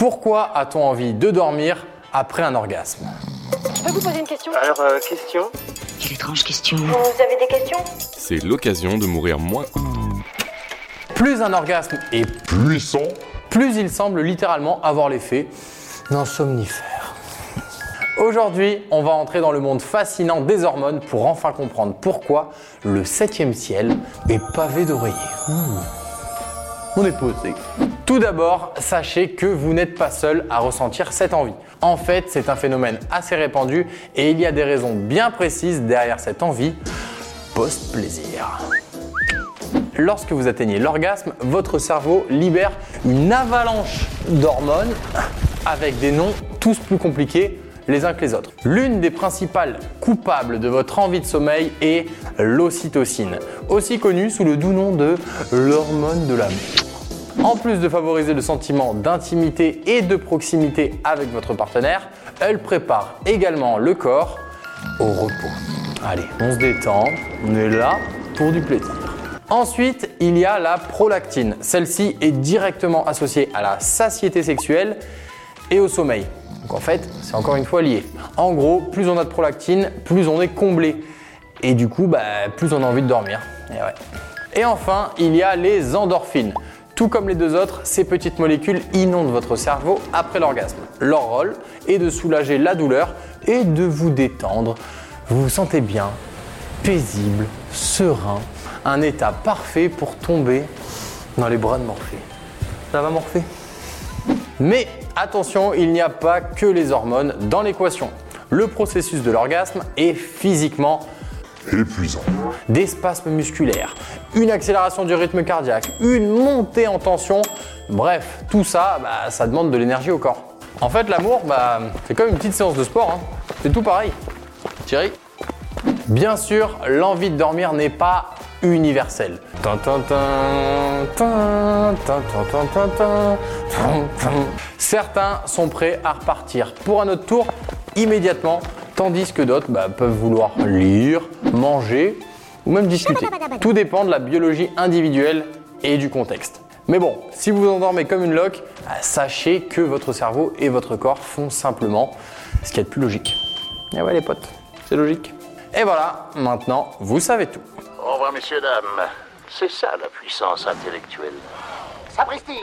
Pourquoi a-t-on envie de dormir après un orgasme? Je peux vous poser une question? Alors, euh, question? Quelle étrange question. Vous avez des questions? C'est l'occasion de mourir moins. Plus un orgasme est Puissant plus il semble littéralement avoir l'effet d'un somnifère. Aujourd'hui, on va entrer dans le monde fascinant des hormones pour enfin comprendre pourquoi le septième ciel est pavé d'oreillers. Hmm. On est posé. Tout d'abord, sachez que vous n'êtes pas seul à ressentir cette envie. En fait, c'est un phénomène assez répandu et il y a des raisons bien précises derrière cette envie post-plaisir. Lorsque vous atteignez l'orgasme, votre cerveau libère une avalanche d'hormones avec des noms tous plus compliqués les uns que les autres. L'une des principales coupables de votre envie de sommeil est l'ocytocine, aussi connue sous le doux nom de l'hormone de l'amour. En plus de favoriser le sentiment d'intimité et de proximité avec votre partenaire, elle prépare également le corps au repos. Allez, on se détend, on est là pour du plaisir. Ensuite, il y a la prolactine. Celle-ci est directement associée à la satiété sexuelle et au sommeil. Donc en fait, c'est encore une fois lié. En gros, plus on a de prolactine, plus on est comblé. Et du coup, bah, plus on a envie de dormir. Et, enfin, il y a les endorphines. Tout comme les deux autres, ces petites molécules inondent votre cerveau après l'orgasme. Leur rôle est de soulager la douleur et de vous détendre. Vous vous sentez bien, paisible, serein, un état parfait pour tomber dans les bras de Morphée. Ça va Morphée? Mais attention, il n'y a pas que les hormones dans l'équation. Le processus de l'orgasme est physiquement épuisant des spasmes musculaires, une accélération du rythme cardiaque, une montée en tension. Bref, tout ça, bah, ça demande de l'énergie au corps. En fait, l'amour, bah, c'est comme une petite séance de sport. Hein. C'est tout pareil. Thierry? Bien sûr, l'envie de dormir n'est pas universelle. Certains sont prêts à repartir pour un autre tour immédiatement, tandis que d'autres bah, peuvent vouloir lire, manger ou même discuter. Tout dépend de la biologie individuelle et du contexte. Mais bon, si vous vous endormez comme une loque, bah, sachez que votre cerveau et votre corps font simplement ce qu'il y a de plus logique. Et ouais les potes, c'est logique. Et voilà, maintenant vous savez tout. Au revoir, messieurs, dames. C'est ça la puissance intellectuelle. Sapristi